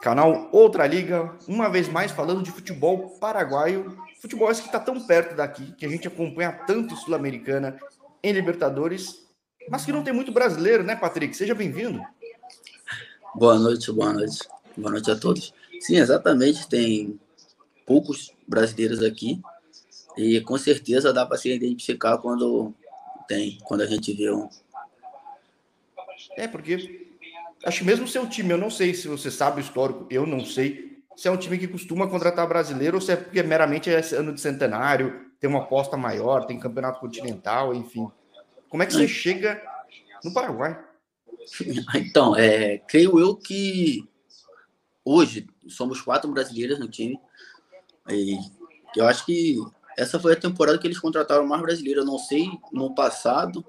Canal Outra Liga, uma vez mais falando de futebol paraguaio. Futebol esse que está tão perto daqui, que a gente acompanha tanto Sul-Americana em Libertadores, mas que não tem muito brasileiro, né, Patrick? Seja bem-vindo. Boa noite, boa noite. Boa noite a todos. Sim, exatamente. Tem poucos brasileiros aqui e com certeza dá para se identificar quando tem, quando a gente vê um. É, porque acho que mesmo seu time, eu não sei se você sabe o histórico, eu não sei se é um time que costuma contratar brasileiro ou se é porque meramente é ano de centenário, tem uma aposta maior, tem campeonato continental, enfim. Como é que você chega no Paraguai? Então, é, creio eu que hoje somos quatro brasileiros no time. E eu acho que essa foi a temporada que eles contrataram mais brasileiros. Eu não sei no passado.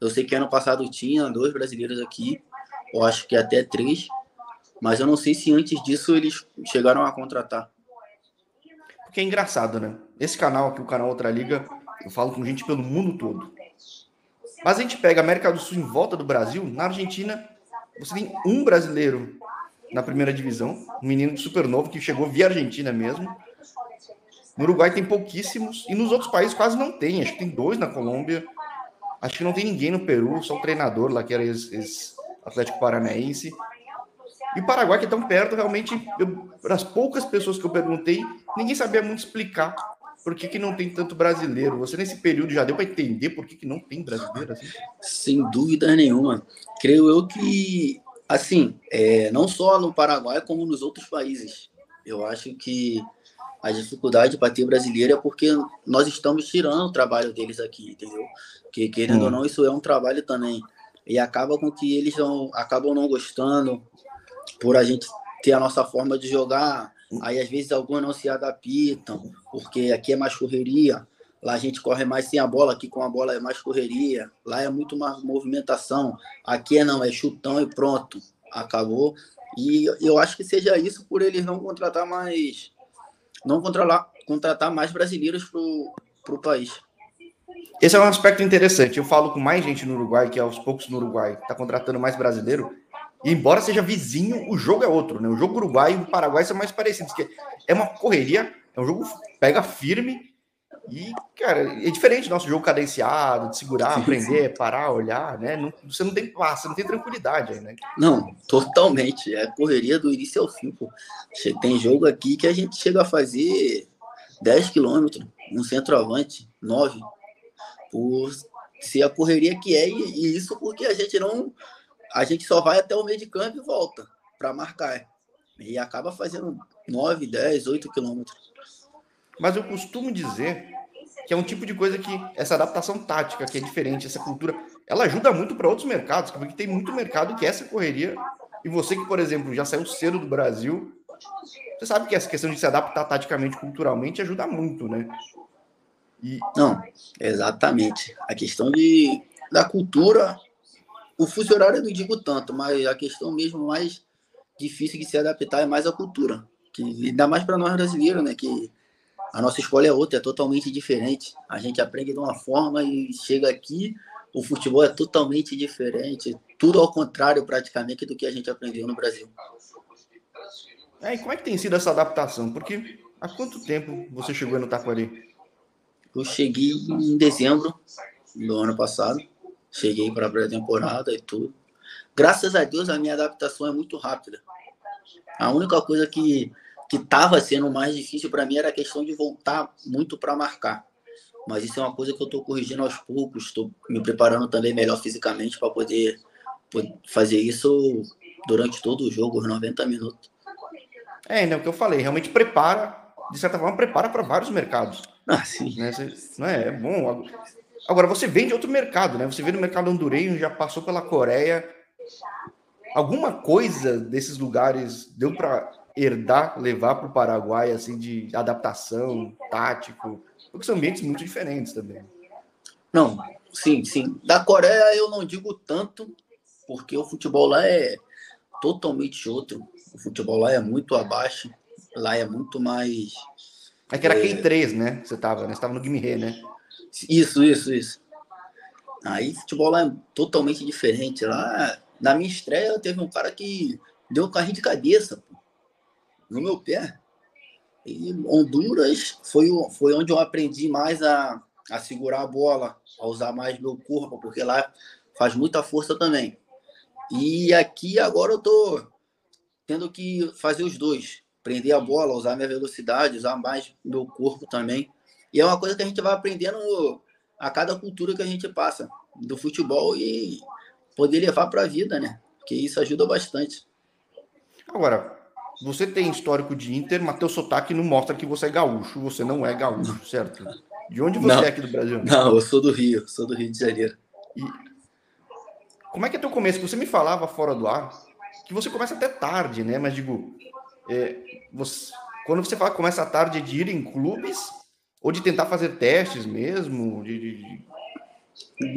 Eu sei que ano passado tinha dois brasileiros aqui eu acho que até três, mas eu não sei se antes disso eles chegaram a contratar. Porque é engraçado, né? Esse canal aqui, o canal Outra Liga, eu falo com gente pelo mundo todo. Mas a gente pega a América do Sul em volta do Brasil, na Argentina, você tem um brasileiro na primeira divisão, um menino super novo que chegou via Argentina mesmo. No Uruguai tem pouquíssimos, e nos outros países quase não tem. Acho que tem dois na Colômbia, acho que não tem ninguém no Peru, só o treinador lá que era esse Atlético Paranaense. E Paraguai, que é tão perto, realmente, para as poucas pessoas que eu perguntei, ninguém sabia muito explicar por que, que não tem tanto brasileiro. Você, nesse período, já deu para entender por que, que não tem brasileiro? Assim? Sem dúvida nenhuma. Creio eu que, assim, é, não só no Paraguai, como nos outros países. Eu acho que a dificuldade para ter brasileiro é porque nós estamos tirando o trabalho deles aqui, entendeu? Que, querendo hum. ou não, isso é um trabalho também e acaba com que eles não, acabam não gostando por a gente ter a nossa forma de jogar. Aí às vezes alguns não se adaptam, porque aqui é mais correria, lá a gente corre mais sem a bola, aqui com a bola é mais correria, lá é muito mais movimentação, aqui é não, é chutão e pronto, acabou. E eu acho que seja isso por eles não contratar mais, não contratar, contratar mais brasileiros para o país. Esse é um aspecto interessante. Eu falo com mais gente no Uruguai, que aos poucos no Uruguai está contratando mais brasileiro. E embora seja vizinho, o jogo é outro, né? O jogo Uruguai e o Paraguai são mais parecidos, que é uma correria, é um jogo pega firme e, cara, é diferente do nosso jogo cadenciado, de segurar, aprender, parar, olhar, né? Não, você não tem paz, você não tem tranquilidade aí, né? Não, totalmente. É correria do início ao fim, pô. Tem jogo aqui que a gente chega a fazer 10 quilômetros, um centroavante, 9 por ser a correria que é, e, isso porque a gente não. A gente só vai até o meio de campo e volta para marcar. E acaba fazendo 9, 10, 8 quilômetros. Mas eu costumo dizer que é um tipo de coisa que essa adaptação tática, que é diferente, essa cultura, ela ajuda muito para outros mercados, porque tem muito mercado que é essa correria. E você que, por exemplo, já saiu cedo do Brasil, você sabe que essa questão de se adaptar taticamente, culturalmente, ajuda muito, né? E... Não, exatamente. A questão de, da cultura, o funcionário eu não digo tanto, mas a questão mesmo mais difícil de se adaptar é mais a cultura. Que ainda mais para nós brasileiros, né? Que a nossa escola é outra, é totalmente diferente. A gente aprende de uma forma e chega aqui, o futebol é totalmente diferente. Tudo ao contrário, praticamente, do que a gente aprendeu no Brasil. É, e como é que tem sido essa adaptação? Porque há quanto tempo você chegou no Taquari? Eu cheguei em dezembro do ano passado. Cheguei para a pré-temporada e tudo. Graças a Deus, a minha adaptação é muito rápida. A única coisa que que estava sendo mais difícil para mim era a questão de voltar muito para marcar. Mas isso é uma coisa que eu estou corrigindo aos poucos, estou me preparando também melhor fisicamente para poder, fazer isso durante todo o jogo, os 90 minutos. É, né, o que eu falei, realmente prepara, de certa forma, prepara para vários mercados. Ah, sim. Né? Você, não é, é bom. Agora, você vem de outro mercado, né? Você vê no mercado hondurenho, já passou pela Coreia. Alguma coisa desses lugares deu para herdar, levar para o Paraguai, assim, de adaptação, tático? Porque são ambientes muito diferentes também. Não, sim, sim. Da Coreia eu não digo tanto, porque o futebol lá é totalmente outro. O futebol lá é muito abaixo. Lá é muito mais é que era é... Q3, né? Você tava, né? Você tava no Guimê, né? Isso, isso, isso. Aí futebol lá é totalmente diferente. Lá, na minha estreia, teve um cara que deu um carrinho de cabeça. Pô. no meu pé. E Honduras foi, foi onde eu aprendi mais a, a segurar a bola, a usar mais meu corpo, porque lá faz muita força também. E aqui agora eu tô tendo que fazer os dois, prender a bola, usar minha velocidade, usar mais meu corpo também. E é uma coisa que a gente vai aprendendo a cada cultura que a gente passa do futebol e poder levar para a vida, né? Porque isso ajuda bastante. Agora, você tem histórico de Inter, mas teu sotaque não mostra que você é gaúcho. Você não é gaúcho, certo? De onde você não, é aqui do Brasil? Não, eu sou do Rio, sou do Rio de Janeiro. E como é que é teu começo? Você me falava fora do ar que você começa até tarde, né? Mas digo, é, você, quando você fala começa tarde é de ir em clubes ou de tentar fazer testes mesmo? De, de...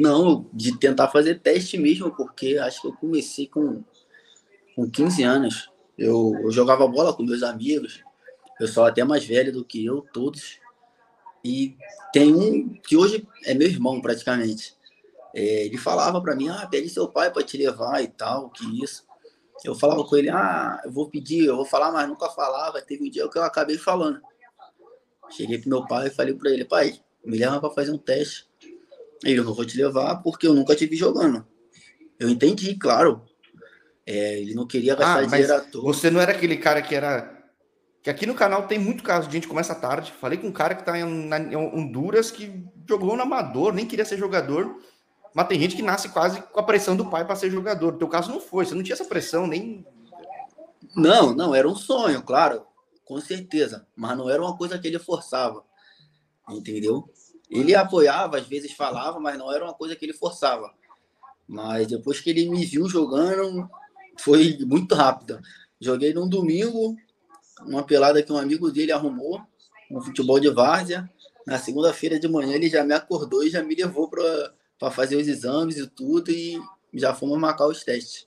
Não, de tentar fazer teste mesmo, porque acho que eu comecei com, com 15 anos. Eu, eu jogava bola com meus amigos, sou até mais velho do que eu, todos. E tem um que hoje é meu irmão, praticamente. É, ele falava para mim, ah, pede seu pai para te levar e tal, que isso. Eu falava com ele, ah, eu vou pedir, eu vou falar, mas nunca falava. Teve um dia que eu acabei falando. Cheguei pro meu pai e falei para ele, pai, me leva para fazer um teste. Ele, eu não vou te levar porque eu nunca te vi jogando. Eu entendi, claro. É, ele não queria gastar ah, dinheiro à toa. Você não era aquele cara que era. Que aqui no canal tem muito caso de gente começa tarde. Falei com um cara que tá em, na, em Honduras que jogou no amador, nem queria ser jogador. Mas tem gente que nasce quase com a pressão do pai para ser jogador. No teu caso não foi, você não tinha essa pressão nem. Não, não, era um sonho, claro, com certeza. Mas não era uma coisa que ele forçava. Entendeu? Ele apoiava, às vezes falava, mas não era uma coisa que ele forçava. Mas depois que ele me viu jogando, foi muito rápido. Joguei num domingo, uma pelada que um amigo dele arrumou, um futebol de várzea. Na segunda-feira de manhã ele já me acordou e já me levou para fazer os exames e tudo, e já fomos marcar os testes.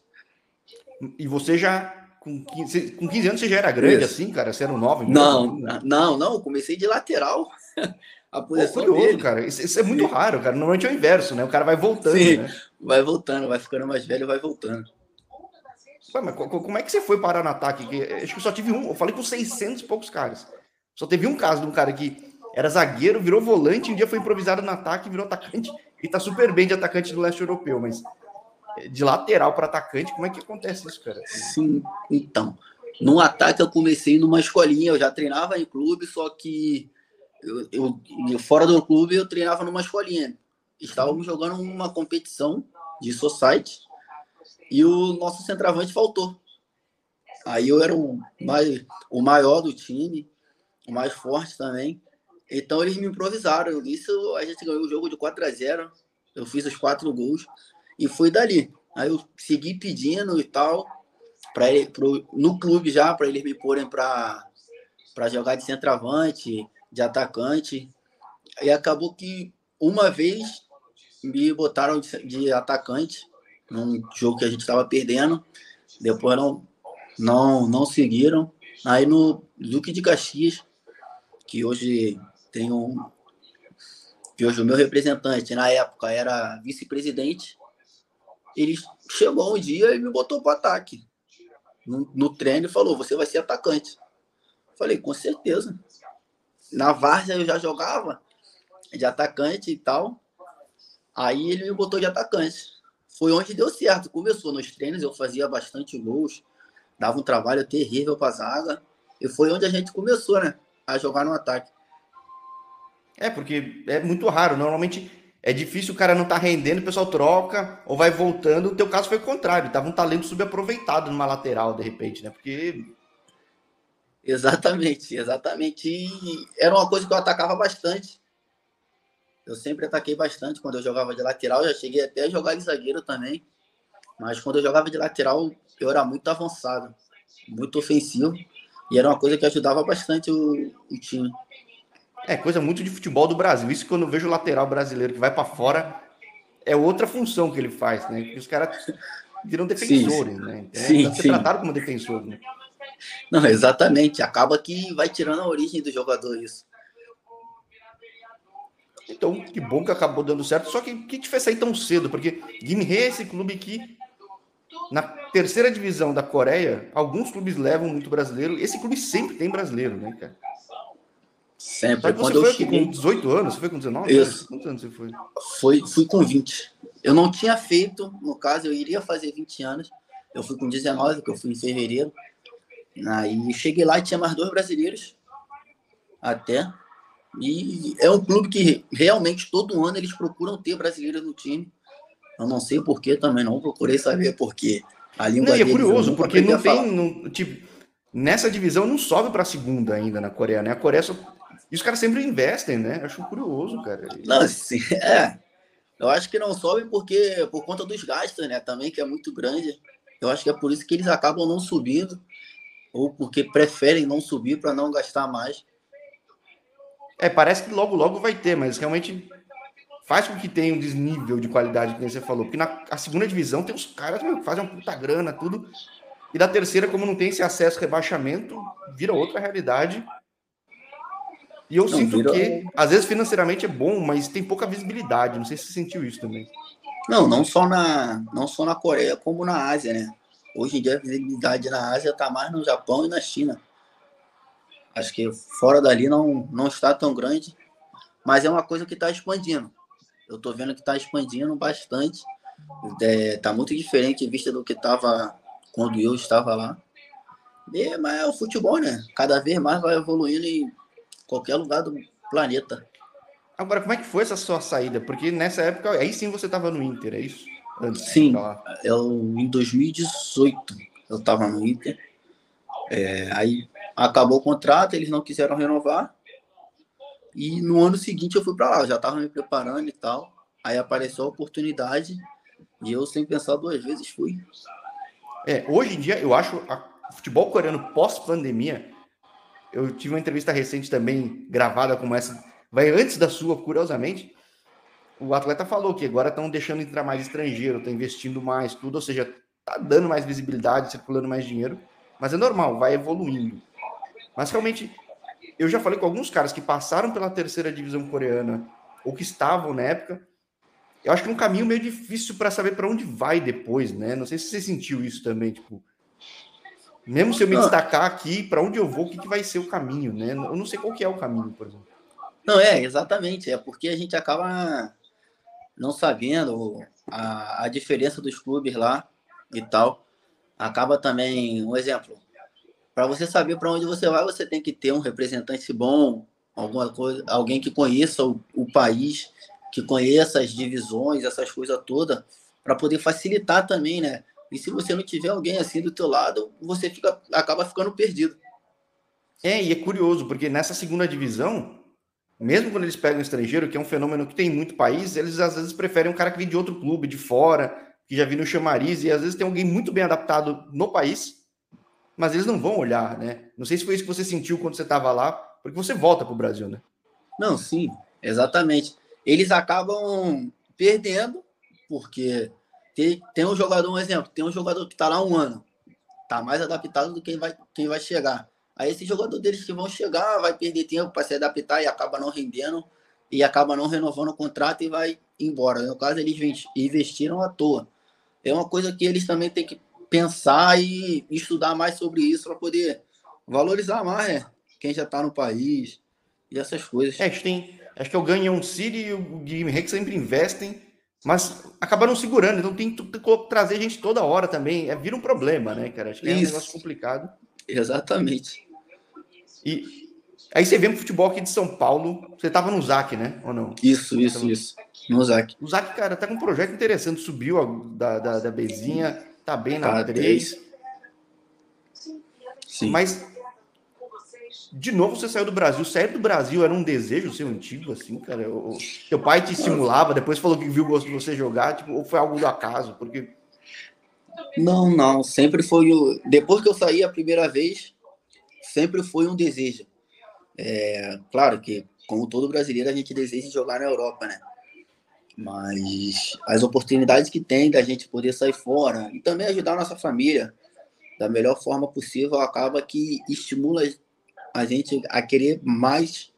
E você já, com 15, com 15 anos, você já era grande Isso. assim, cara? Você era um novo? Não, não, não, comecei de lateral. A posição Pô, curioso, dele. cara. Isso, isso, é muito Sim. raro, cara. Normalmente é o inverso, né? O cara vai voltando, Sim, né? vai voltando, vai ficando mais velho, vai voltando. Ué, mas como é que você foi parar no ataque? Acho que só tive um. Eu falei com 600 e poucos caras. Só teve um caso de um cara que era zagueiro, virou volante, um dia foi improvisado no ataque, virou atacante e tá super bem de atacante do leste europeu, mas de lateral para atacante, como é que acontece isso, cara? Sim, então. No ataque eu comecei numa escolinha, eu já treinava em clube, só que eu, eu fora do clube eu treinava numa escolinha. Estávamos jogando uma competição de society e o nosso centroavante faltou. Aí eu era o, mais, o maior do time, o mais forte também. Então eles me improvisaram. Isso a gente ganhou o jogo de 4 a 0 Eu fiz os quatro gols e foi dali. Aí eu segui pedindo e tal, para no clube já, para eles me porem para jogar de centroavante, de atacante. E acabou que uma vez me botaram de, de atacante num jogo que a gente estava perdendo. Depois não, não, não seguiram. Aí no Duque de Caxias, que hoje tem um. Hoje o meu representante na época era vice-presidente. Ele chegou um dia e me botou para ataque. No, no treino e falou: Você vai ser atacante. Falei, com certeza. Na Várzea eu já jogava de atacante e tal. Aí ele me botou de atacante foi onde deu certo. Começou nos treinos, eu fazia bastante gols, dava um trabalho terrível para zaga. E foi onde a gente começou, né? A jogar no ataque. É, porque é muito raro. Normalmente é difícil o cara não tá rendendo, o pessoal troca ou vai voltando. O teu caso foi o contrário, tava um talento subaproveitado numa lateral, de repente, né? Porque. Exatamente, exatamente. E era uma coisa que eu atacava bastante. Eu sempre ataquei bastante quando eu jogava de lateral, já cheguei até a jogar de zagueiro também. Mas quando eu jogava de lateral, eu era muito avançado, muito ofensivo. E era uma coisa que ajudava bastante o, o time. É coisa muito de futebol do Brasil. Isso quando eu vejo o lateral brasileiro que vai para fora, é outra função que ele faz, né? Que os caras viram defensores, sim, né? Então, sim, ser tratado como defensor, né? Não, exatamente. Acaba que vai tirando a origem do jogador isso. Então, que bom que acabou dando certo. Só que o que te fez sair tão cedo? Porque Guimê é esse clube que na terceira divisão da Coreia, alguns clubes levam muito brasileiro. Esse clube sempre tem brasileiro, né, cara? Sempre. Só que você Quando foi eu cheguei, com 18 anos? Você foi com 19? Isso. Quantos anos você foi? foi, fui com 20. Eu não tinha feito, no caso, eu iria fazer 20 anos. Eu fui com 19, porque eu fui em fevereiro. Aí cheguei lá e tinha mais dois brasileiros. Até. E é um clube que realmente todo ano eles procuram ter brasileiros no time. Eu não sei porquê também, não procurei saber porquê. A língua Não, é deles curioso, porque não tem. não- tipo, nessa divisão não sobe para a segunda ainda na Coreia, né? A Coreia só. E os caras sempre investem, né? Acho curioso, cara. Não, assim, é. Eu acho que não sobe porque por conta dos gastos, né? Também que é muito grande. Eu acho que é por isso que eles acabam não subindo ou porque preferem não subir para não gastar mais. É, parece que logo, logo vai ter, mas realmente faz com que tenha um desnível de qualidade, que você falou. Porque na a segunda divisão tem os caras que fazem uma puta grana, tudo. E da terceira, como não tem esse acesso rebaixamento, vira outra realidade. E eu Não, sinto vira- que, às vezes, financeiramente é bom, mas tem pouca visibilidade. Não sei se você sentiu isso também. Não, não só na não só na Coreia como na Ásia, né? Hoje em dia a visibilidade na Ásia está mais no Japão e na China. Acho que fora dali não não está tão grande, mas é uma coisa que está expandindo. Eu estou vendo que está expandindo bastante. Está muito diferente vista do que estava quando eu estava lá. E, mas é o futebol, né? Cada vez mais vai evoluindo em qualquer lugar do planeta. Agora, como é que foi essa sua saída? Porque nessa época, aí sim você estava no Inter, é isso? Antes Sim. lá. Eu, em 2018, eu estava no Inter. É, aí acabou o contrato, eles não quiseram renovar. E no ano seguinte eu fui para lá, eu já estava me preparando e tal. Aí apareceu a oportunidade e eu, sem pensar duas vezes, fui. É, hoje em dia, eu acho o futebol coreano pós-pandemia. Eu tive uma entrevista recente também, gravada como essa, vai antes da sua, curiosamente. O atleta falou que agora estão deixando entrar mais estrangeiro, estão investindo mais, tudo, ou seja, tá dando mais visibilidade, circulando mais dinheiro, mas é normal, vai evoluindo. Mas realmente, eu já falei com alguns caras que passaram pela terceira divisão coreana, ou que estavam na época, eu acho que é um caminho meio difícil para saber para onde vai depois, né? Não sei se você sentiu isso também, tipo, mesmo se eu me destacar aqui, para onde eu vou, o que, que vai ser o caminho, né? Eu não sei qual que é o caminho, por exemplo. Não, é, exatamente. É porque a gente acaba não sabendo a, a diferença dos clubes lá e tal. Acaba também, um exemplo, para você saber para onde você vai, você tem que ter um representante bom, alguma coisa, alguém que conheça o, o país, que conheça as divisões, essas coisas todas, para poder facilitar também, né? E se você não tiver alguém assim do teu lado, você fica, acaba ficando perdido. É, e é curioso, porque nessa segunda divisão, mesmo quando eles pegam um estrangeiro, que é um fenômeno que tem em muito país, eles às vezes preferem um cara que vem de outro clube, de fora, que já viu no chamariz, e às vezes tem alguém muito bem adaptado no país, mas eles não vão olhar, né? Não sei se foi isso que você sentiu quando você estava lá, porque você volta para o Brasil, né? Não, sim, exatamente. Eles acabam perdendo, porque tem, tem um jogador, um exemplo, tem um jogador que está lá um ano, está mais adaptado do que quem vai, quem vai chegar. Aí esse jogador deles que vão chegar vai perder tempo para se adaptar e acaba não rendendo e acaba não renovando o contrato e vai embora. No caso, eles investiram à toa. É uma coisa que eles também têm que pensar e estudar mais sobre isso para poder valorizar mais né? quem já está no país e essas coisas. É, acho que é o Ganhão City e o Guilherme Rex sempre investem, mas acabaram segurando. Então tem que trazer gente toda hora também. É, vira um problema, né, cara? Acho que é um Isso. negócio complicado. Exatamente. E aí você vem pro futebol aqui de São Paulo. Você tava no ZAC, né? Ou não? Isso, isso, isso. No Zac. O ZAC, cara, tá com um projeto interessante. Subiu a- da, da, da Bezinha, tá bem na Tá, 3. Sim. Mas, de novo, você saiu do Brasil. Sair do Brasil era um desejo seu antigo, assim, cara? O, teu pai te estimulava, depois falou que viu o gosto de você jogar, tipo, ou foi algo do acaso? Porque Não, não. Sempre foi o. Depois que eu saí a primeira vez, sempre foi um desejo. É, claro que, como todo brasileiro, a gente deseja jogar na Europa, né? Mas as oportunidades que tem da gente poder sair fora e também ajudar a nossa família da melhor forma possível acaba que estimula a gente a querer mais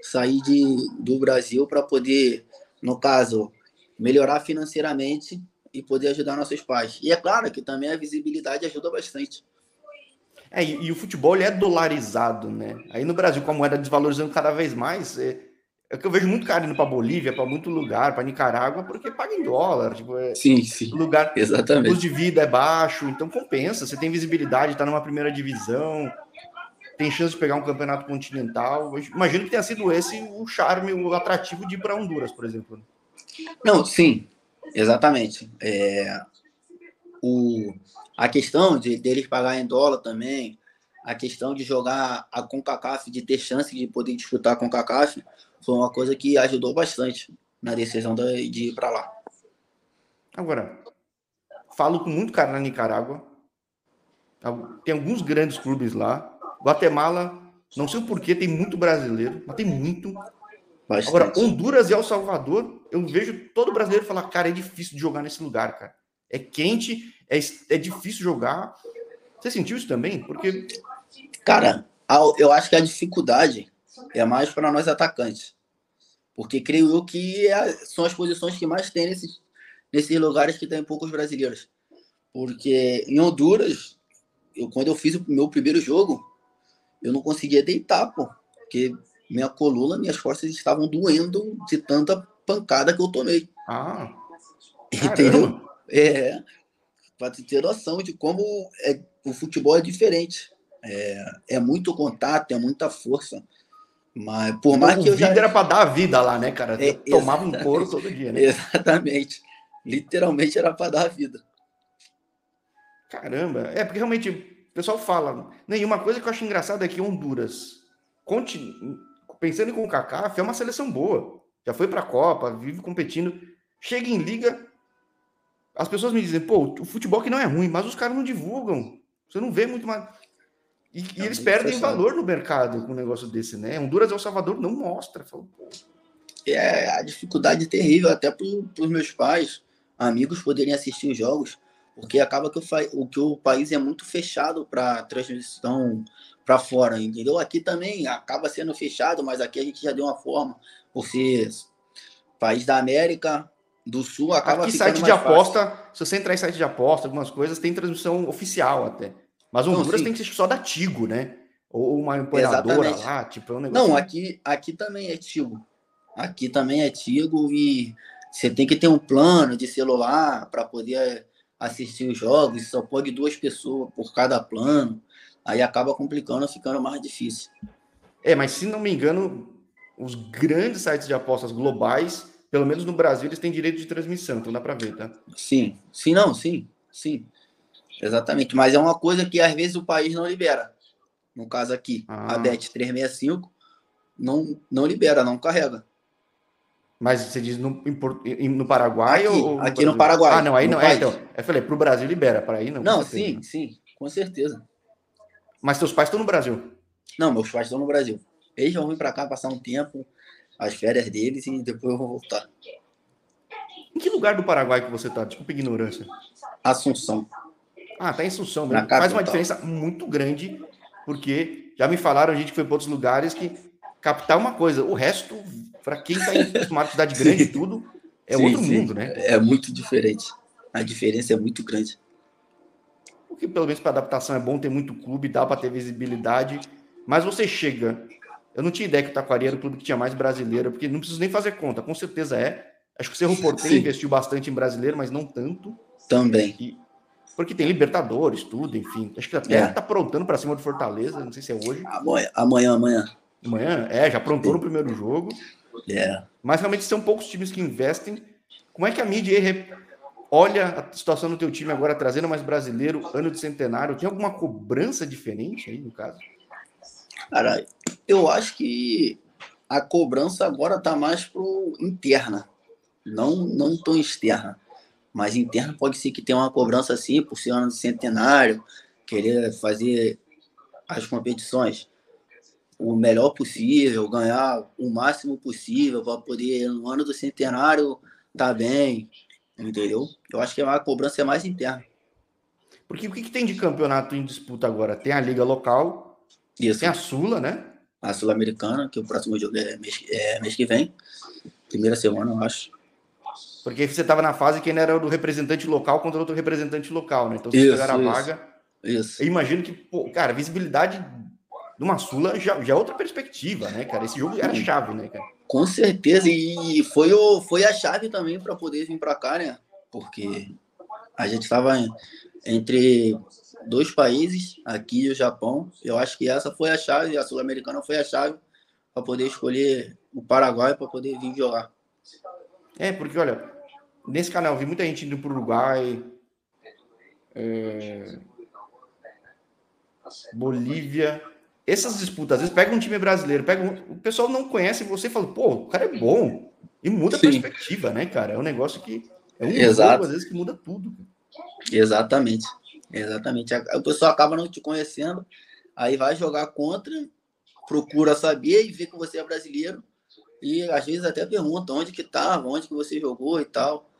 sair de, do Brasil para poder, no caso, melhorar financeiramente e poder ajudar nossos pais. E é claro que também a visibilidade ajuda bastante. É, e, e o futebol ele é dolarizado, né? Aí no Brasil, com a moeda desvalorizando cada vez mais, é, é que eu vejo muito cara indo para Bolívia, para muito lugar, para Nicarágua, porque paga em dólar. Tipo, é, sim, sim. Lugar, Exatamente. O custo de vida é baixo, então compensa. Você tem visibilidade, está numa primeira divisão, tem chance de pegar um campeonato continental. Imagino que tenha sido esse o charme, o atrativo de ir para Honduras, por exemplo. Não, sim, exatamente. É, o, a questão de deles pagar em dólar também, a questão de jogar a CONCACAF, de ter chance de poder disputar a CONCACAF, foi uma coisa que ajudou bastante na decisão de, de ir para lá. Agora, falo com muito cara na Nicarágua. Tem alguns grandes clubes lá. Guatemala, não sei o porquê, tem muito brasileiro, mas tem muito. Bastante. Agora, Honduras e El Salvador, eu vejo todo brasileiro falar, cara, é difícil de jogar nesse lugar, cara. É quente, é, é difícil jogar. Você sentiu isso também? Porque. Cara, eu acho que a dificuldade é mais para nós atacantes. Porque creio eu que é, são as posições que mais tem nesses, nesses lugares que tem poucos brasileiros. Porque em Honduras, eu, quando eu fiz o meu primeiro jogo, eu não conseguia deitar, pô. Porque minha coluna, minhas costas estavam doendo de tanta pancada que eu tomei. Ah, entendeu? É, para ter noção de como é, o futebol é diferente. É, é muito contato, é muita força. Mas por mais que eu já. era para dar a vida lá, né, cara? É, tomava um couro todo dia, né? Exatamente. Literalmente era para dar a vida. Caramba. É, porque realmente o pessoal fala. Nenhuma coisa que eu acho engraçada é que Honduras, continu... pensando em CONCACAF, é uma seleção boa. Já foi para a Copa, vive competindo. Chega em liga, as pessoas me dizem, pô, o futebol que não é ruim, mas os caras não divulgam. Você não vê muito mais. E, e eles perdem valor no mercado com um negócio desse, né? Honduras e El Salvador não mostra. Falo, é a dificuldade terrível até para os meus pais, amigos poderem assistir os jogos, porque acaba que o, o, que o país é muito fechado para transmissão para fora, entendeu? Aqui também acaba sendo fechado, mas aqui a gente já deu uma forma, por ser país da América, do Sul acaba Aqui site de aposta, fácil. se você entrar em site de aposta, algumas coisas, tem transmissão oficial até. Mas Honduras Não, tem que ser só da Tigo, né? Ou uma empoeiradora lá, tipo, é um negócio. Não, aqui, aqui também é Tigo. Aqui também é Tigo e você tem que ter um plano de celular para poder assistir os jogos, só pode duas pessoas por cada plano. Aí acaba complicando, ficando mais difícil. É, mas se não me engano, os grandes sites de apostas globais pelo menos no Brasil, eles têm direito de transmissão, então dá para ver, tá? Sim, sim, não, sim, sim. Exatamente, mas é uma coisa que às vezes o país não libera. No caso aqui, ah. a DET 365 não, não libera, não carrega. Mas você diz no, no Paraguai aqui, ou. No aqui no Paraguai. Ah, não, aí não. É, então. Eu falei, para o Brasil libera, para aí não. Não, sim, sim, com certeza. Mas seus pais estão no Brasil? Não, meus pais estão no Brasil. Eles vão vir para cá passar um tempo, as férias deles e depois eu vou voltar. Em que lugar do Paraguai que você tá? Desculpa a ignorância. Assunção. Ah, tá em Assunção mesmo. Faz uma diferença muito grande, porque já me falaram, a gente foi para outros lugares, que captar uma coisa, o resto, para quem está em uma cidade grande e tudo, é sim, outro sim. mundo, né? É muito diferente. A diferença é muito grande. O que pelo menos para adaptação é bom, ter muito clube, dá para ter visibilidade, mas você chega eu não tinha ideia que o Taquari era o clube que tinha mais brasileiro, porque não preciso nem fazer conta, com certeza é. Acho que o Cerro Porteiro investiu bastante em brasileiro, mas não tanto. Também. E, porque tem Libertadores, tudo, enfim. Acho que até é. tá aprontando para cima do Fortaleza, não sei se é hoje. Amanhã, amanhã. Amanhã, amanhã? é, já aprontou no primeiro jogo. É. Mas realmente são poucos times que investem. Como é que a mídia olha a situação do teu time agora, trazendo mais brasileiro, ano de centenário? Tem alguma cobrança diferente aí, no caso? Cara, eu acho que a cobrança agora está mais pro interna, não não tão externa, mas interna pode ser que tenha uma cobrança assim por ser ano de centenário, querer fazer as competições o melhor possível, ganhar o máximo possível para poder no ano do centenário tá bem, entendeu? Eu acho que a cobrança é mais interna. Porque o que, que tem de campeonato em disputa agora? Tem a liga local, Isso. tem a Sula, né? a Sul-Americana, que o próximo jogo é mês, é mês que vem. Primeira semana, eu acho. Porque você estava na fase que era do representante local contra outro representante local, né? Então, se pegar a vaga. Isso. Eu imagino que, pô, cara, visibilidade de uma Sula já, já é outra perspectiva, né, cara? Esse jogo era chave, né, cara? Com certeza, e foi, o, foi a chave também para poder vir para cá, né? Porque a gente estava entre dois países, aqui e o Japão. Eu acho que essa foi a chave, a Sul-Americana foi a chave para poder escolher o Paraguai para poder vir jogar. É, porque olha, nesse canal vi muita gente indo para o Uruguai, é... Bolívia. Essas disputas, às vezes pega um time brasileiro, pega um... o pessoal não conhece você e fala, pô, o cara é bom. E muda Sim. a perspectiva, né, cara? É um negócio que é um Exato. Jogo, às vezes, que muda tudo. Exatamente. Exatamente. O pessoal acaba não te conhecendo, aí vai jogar contra, procura saber e vê que você é brasileiro. E às vezes até pergunta onde que estava, onde que você jogou e tal.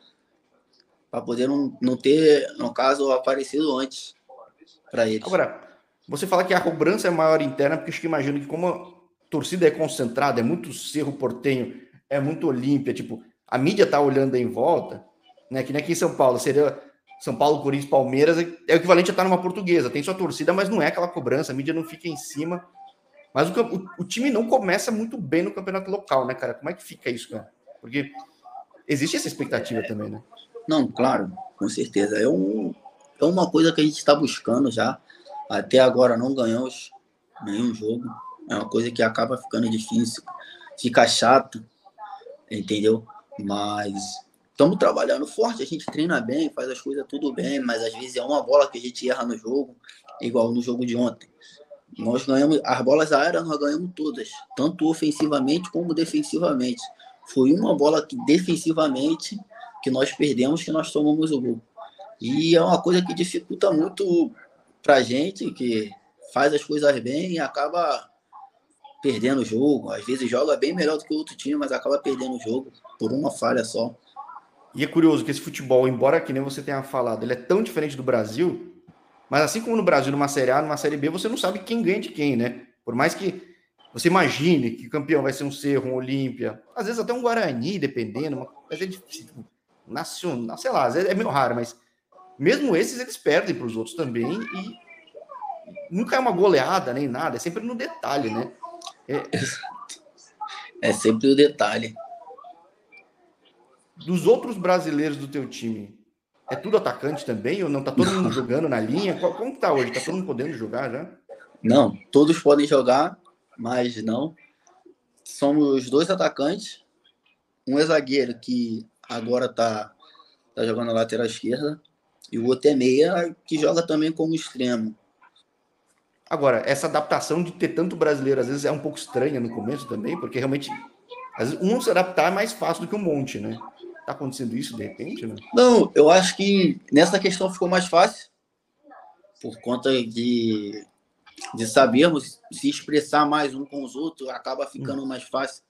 Para poder não, não ter, no caso, aparecido antes para eles. Agora, você fala que a cobrança é maior interna, porque acho que imagino que como a torcida é concentrada, é muito cerro portenho, é muito olímpia, tipo, a mídia tá olhando em volta, né? Que nem aqui em São Paulo, seria são Paulo, Corinthians, Palmeiras, é o equivalente a estar numa portuguesa. Tem sua torcida, mas não é aquela cobrança, a mídia não fica em cima. Mas o, o, o, time não começa muito bem no campeonato local, né, cara? Como é que fica isso, cara? Porque existe essa expectativa também, né? Não, claro, com certeza. É, um, é uma coisa que a gente está buscando já. Até agora não ganhamos nenhum jogo. É uma coisa que acaba ficando difícil, fica chato, entendeu? Mas estamos trabalhando forte, a gente treina bem, faz as coisas tudo bem, mas às vezes é uma bola que a gente erra no jogo, igual no jogo de ontem. Nós ganhamos, as bolas aéreas nós ganhamos todas, tanto ofensivamente como defensivamente. Foi uma bola que defensivamente que nós perdemos que nós tomamos o gol. E é uma coisa que dificulta muito pra gente, que faz as coisas bem e acaba perdendo o jogo. Às vezes joga bem melhor do que o outro time, mas acaba perdendo o jogo por uma falha só. E é curioso que esse futebol, embora que nem você tenha falado, ele é tão diferente do Brasil, mas assim como no Brasil, numa Série A, numa Série B, você não sabe quem ganha de quem, né? Por mais que você imagine que campeão vai ser um Cerro, um Olímpia, às vezes até um Guarani, dependendo, mas é difícil. Nacional, sei lá, é meio raro, mas mesmo esses eles perdem para os outros também e nunca é uma goleada nem nada, é sempre no detalhe, né? É, é sempre o detalhe dos outros brasileiros do teu time, é tudo atacante também? Ou não? Tá todo mundo jogando na linha? Como que tá hoje? Tá todo mundo podendo jogar já? Não, todos podem jogar, mas não. Somos dois atacantes, um é zagueiro que agora tá, tá jogando na lateral esquerda, e o outro é meia que joga também como extremo. Agora, essa adaptação de ter tanto brasileiro às vezes é um pouco estranha no começo também, porque realmente vezes, um se adaptar é mais fácil do que um monte, né? Tá acontecendo isso de repente, né? Não, eu acho que nessa questão ficou mais fácil por conta de, de sabermos se expressar mais um com os outros, acaba ficando hum. mais fácil.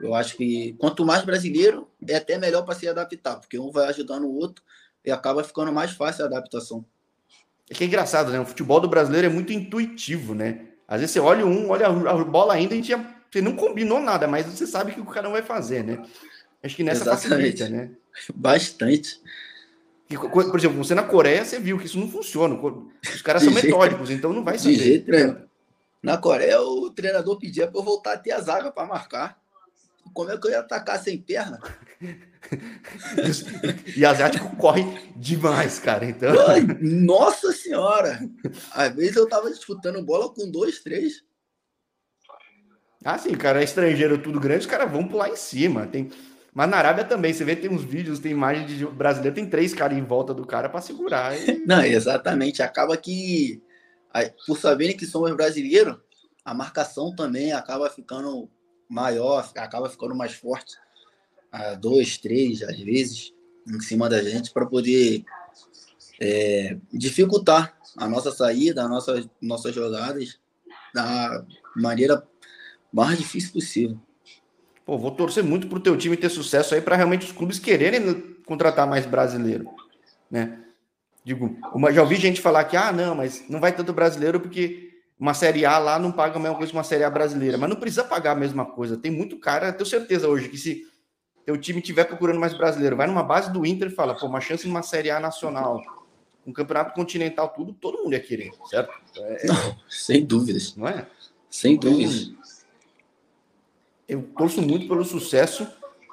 Eu acho que quanto mais brasileiro, é até melhor para se adaptar, porque um vai ajudando o outro e acaba ficando mais fácil a adaptação. É que é engraçado, né? O futebol do brasileiro é muito intuitivo, né? Às vezes você olha um, olha a bola ainda, a gente já, você não combinou nada, mas você sabe o que o cara vai fazer, né? Acho que nessa Exatamente. facilita, né? Bastante. Por exemplo, você na Coreia, você viu que isso não funciona. Os caras de são jeito, metódicos, então não vai saber. De jeito nenhum. Na Coreia, o treinador pedia para eu voltar a ter a zaga para marcar. Como é que eu ia atacar sem perna? e asiático corre demais, cara. Então... Nossa senhora! Às vezes eu tava disputando bola com dois, três. Ah, sim, cara, é estrangeiro tudo grande, os caras vão pular em cima. Tem, mas na Arábia também, você vê, tem uns vídeos, tem imagem de brasileiro, tem três caras em volta do cara para segurar. E... Não, exatamente. Acaba que, por saberem que somos brasileiros, a marcação também acaba ficando maior, acaba ficando mais forte. A dois, três, às vezes, em cima da gente, para poder é, dificultar a nossa saída, as nossas, nossas jogadas da maneira mais difícil possível. Pô, vou torcer muito para o teu time ter sucesso aí para realmente os clubes quererem contratar mais brasileiro, né? Digo, uma, já ouvi gente falar que, ah, não, mas não vai tanto brasileiro porque uma Série A lá não paga a mesma coisa que uma Série A brasileira. Mas não precisa pagar a mesma coisa. Tem muito cara, tenho certeza hoje que se teu time estiver procurando mais brasileiro, vai numa base do Inter e fala, pô, uma chance numa Série A nacional, um campeonato continental, tudo, todo mundo ia querer, certo? É, não, sem dúvidas. Não é? Sem então, dúvidas. Eu torço muito pelo sucesso.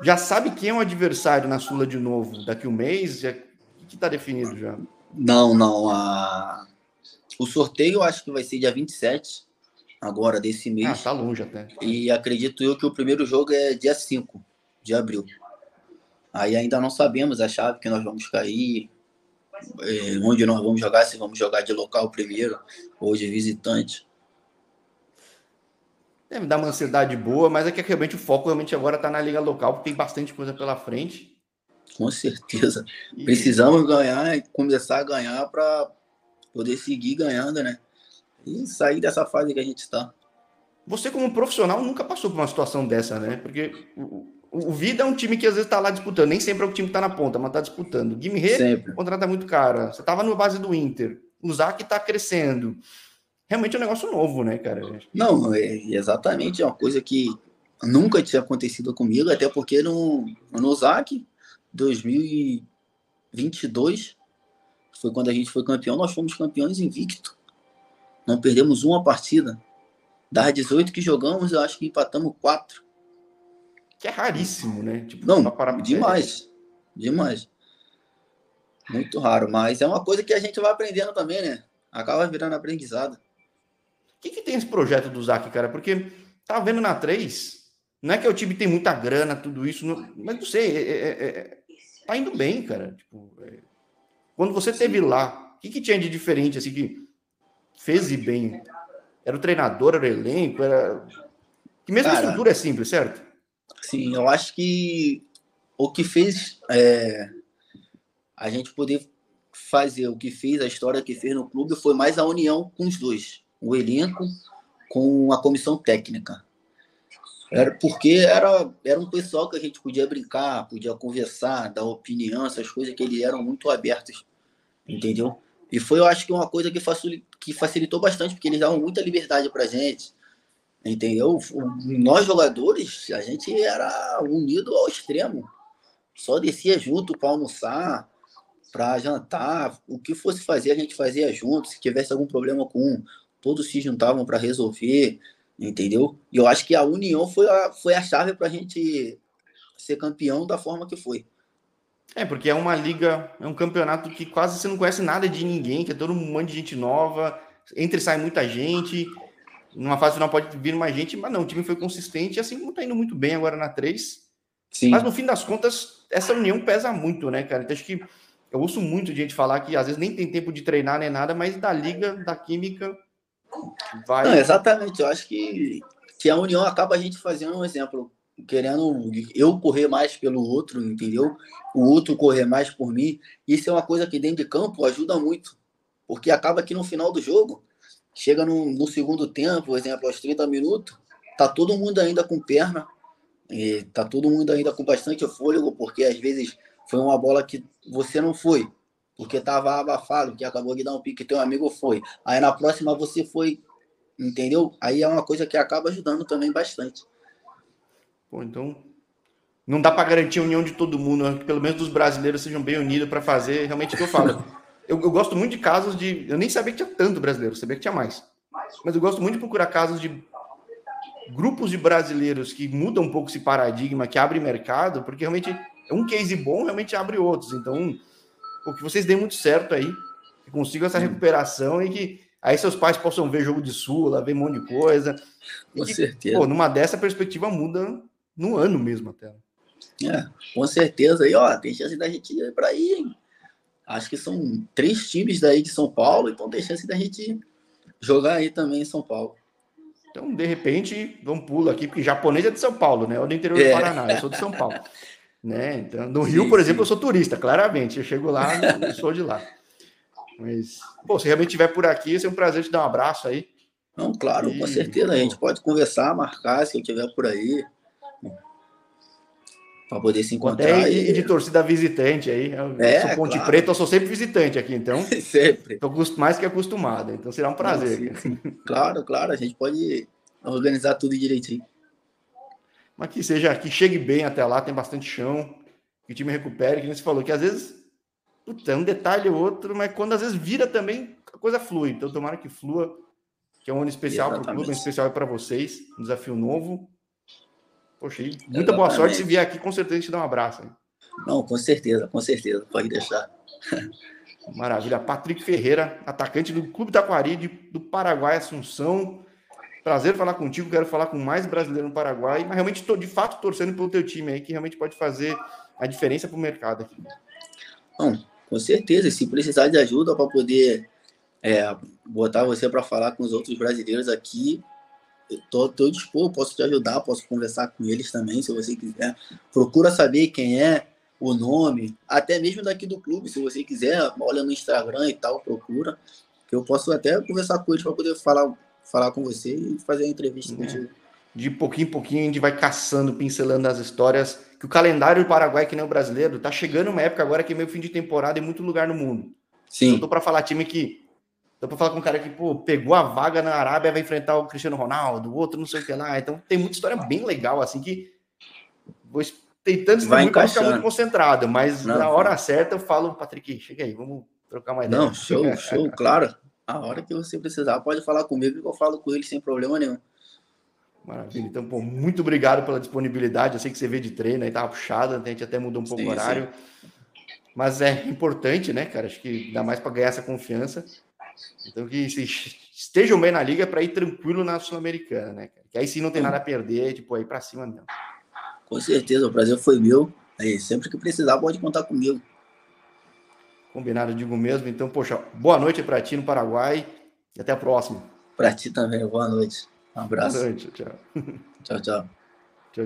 Já sabe quem é o adversário na Sula de novo? Daqui um mês? Já... O que está definido já? Não, não. A... O sorteio eu acho que vai ser dia 27, agora desse mês. Ah, tá longe até. E acredito eu que o primeiro jogo é dia 5 de abril. Aí ainda não sabemos a chave que nós vamos cair, é, onde nós vamos jogar, se vamos jogar de local primeiro ou de visitante. Deve dar uma ansiedade boa, mas é que realmente o foco realmente agora está na liga local, porque tem bastante coisa pela frente. Com certeza. E... Precisamos ganhar e começar a ganhar para poder seguir ganhando, né? E sair dessa fase que a gente está. Você, como profissional, nunca passou por uma situação dessa, né? Porque o, Vida é um time que às vezes está lá disputando. Nem sempre é o time que está na ponta, mas está disputando. O Guimê, contrata é muito cara. Você estava no base do Inter. O Zac está crescendo realmente é um negócio novo, né, cara? Não, é exatamente, é uma coisa que nunca tinha acontecido comigo, até porque no, no ZAC 2022 foi quando a gente foi campeão, nós fomos campeões invicto. Não perdemos uma partida. Das 18 que jogamos, eu acho que empatamos quatro. Que é raríssimo, né? Tipo, Não, demais. Demais. Muito raro, mas é uma coisa que a gente vai aprendendo também, né? Acaba virando aprendizado. O que, que tem esse projeto do Zac, cara? Porque tá vendo na 3, não é que o time tem muita grana, tudo isso, não, mas não sei, é, é, é, é tá indo bem, cara. Tipo, é, quando você teve lá, o que, que tinha de diferente, assim, que fez e bem? Era o treinador, era o elenco, era... Que mesmo cara, a estrutura é simples, certo? Sim, eu acho que o que fez é, a gente poder fazer o que fez, a história que fez no clube, foi mais a união com os dois o elenco com a comissão técnica. Era porque era, era um pessoal que a gente podia brincar, podia conversar, dar opinião, essas coisas que eles eram muito abertos, entendeu? E foi, eu acho que uma coisa que facilitou, que facilitou bastante, porque eles davam muita liberdade pra gente, entendeu? Nós jogadores, a gente era unido ao extremo, só descia junto para almoçar, para jantar, o que fosse fazer a gente fazia junto, se tivesse algum problema com um, todos se juntavam para resolver, entendeu? E eu acho que a união foi a, foi a chave para a gente ser campeão da forma que foi. É, porque é uma liga, é um campeonato que quase você não conhece nada de ninguém, que é todo um monte de gente nova, entra e sai muita gente. Numa fase final pode vir mais gente, mas não, o time foi consistente, assim como tá indo muito bem agora na 3. Sim. Mas no fim das contas, essa união pesa muito, né, cara? Então acho que eu ouço muito de gente falar que às vezes nem tem tempo de treinar nem nada, mas da liga, da química, Vai... Não, exatamente. Eu acho que, que a união acaba a gente fazendo um exemplo, querendo eu correr mais pelo outro, entendeu? O outro correr mais por mim. Isso é uma coisa que dentro de campo ajuda muito, porque acaba que no final do jogo, chega no, no segundo tempo, por exemplo, aos 30 minutos, tá todo mundo ainda com perna, e tá todo mundo ainda com bastante fôlego, porque às vezes foi uma bola que você não foi, porque tava abafado, que acabou de dar um pique, teu amigo foi. Aí na próxima você foi, entendeu? Aí é uma coisa que acaba ajudando também bastante. Pô, então não dá para garantir a união de todo mundo, né? que pelo menos dos brasileiros sejam bem unidos para fazer realmente o que eu falo. eu, eu, gosto muito de casos de. Eu nem sabia que tinha tanto brasileiro, sabia que tinha mais. Mas eu gosto muito de procurar casos de grupos de brasileiros que mudam um pouco esse paradigma, que abre mercado, porque realmente é um case bom, realmente abre outros. Então, que vocês deem muito certo aí, que consigam essa recuperação e que aí seus pais possam ver jogo de Sula, ver um monte de coisa. Com que, certeza. Pô, numa dessa perspectiva muda no ano mesmo até. É, com certeza. E ó, tem chance da gente ir para aí, hein? Acho que são três times daí de São Paulo, então tem chance da gente jogar aí também em São Paulo. Então, de repente, vamos pulo aqui, porque japonês é de São Paulo, né? Ou do interior é. do Paraná, eu sou de São Paulo. Né? Então, no Rio, sim, por exemplo, sim. eu sou turista, claramente. Eu chego lá, eu sou de lá. Mas, pô, se realmente estiver por aqui, vai ser um prazer te dar um abraço aí. Não, claro, e... com certeza. A gente pode conversar, marcar se eu estiver por aí. Para poder se encontrar. É, e, e, de torcida visitante aí. Eu é, sou Ponte claro. Preta, eu sou sempre visitante aqui, então. sempre. Estou mais que acostumado, então será um prazer. Não, sim, sim. Claro, claro, a gente pode organizar tudo direitinho. Mas que seja, que chegue bem até lá, tem bastante chão, que o time recupere, que nem você falou, que às vezes puta, é um detalhe ou outro, mas quando às vezes vira também, a coisa flui. Então, tomara que flua, que é um ano especial para o clube, um especial para vocês, um desafio novo. Poxa, muita Exatamente. boa sorte se vier aqui, com certeza te dá um abraço. Hein? Não, com certeza, com certeza, pode deixar. Maravilha. Patrick Ferreira, atacante do Clube Taquari de, do Paraguai, Assunção. Prazer falar contigo, quero falar com mais brasileiro no Paraguai, mas realmente estou de fato torcendo pelo teu time aí, que realmente pode fazer a diferença para o mercado aqui. Bom, com certeza, se precisar de ajuda para poder é, botar você para falar com os outros brasileiros aqui, estou disposto, posso te ajudar, posso conversar com eles também, se você quiser. Procura saber quem é, o nome, até mesmo daqui do clube, se você quiser, olha no Instagram e tal, procura, que eu posso até conversar com eles para poder falar falar com você e fazer a entrevista é. contigo. De pouquinho em pouquinho a gente vai caçando, pincelando as histórias. Que o calendário do Paraguai, que nem o brasileiro, tá chegando uma época agora que é meio fim de temporada em muito lugar no mundo. Sim. Eu tô para falar time que. Tô para falar com um cara que, pô, pegou a vaga na Arábia, vai enfrentar o Cristiano Ronaldo, o outro não sei o que lá. Então tem muita história bem legal, assim, que. Vou tentando estar muito, ficar muito concentrado, mas não, na hora certa eu falo, Patrick, chega aí, vamos trocar uma ideia. Não, show, show, claro. A hora que você precisar, pode falar comigo que eu falo com ele sem problema nenhum. Maravilha. Então, pô, muito obrigado pela disponibilidade. Eu sei que você veio de treino aí, tava puxado, a gente até mudou um pouco sim, o horário. Sim. Mas é importante, né, cara? Acho que dá mais para ganhar essa confiança. Então, que estejam bem na liga para ir tranquilo na Sul-Americana, né? Que aí sim não tem nada a perder, tipo, aí para cima mesmo. Com certeza, o prazer foi meu. Aí, sempre que precisar, pode contar comigo. Combinado, digo mesmo. Então, poxa, boa noite para ti no Paraguai e até a próxima. Para ti também, boa noite. Um abraço. Boa noite, tchau. Tchau, tchau.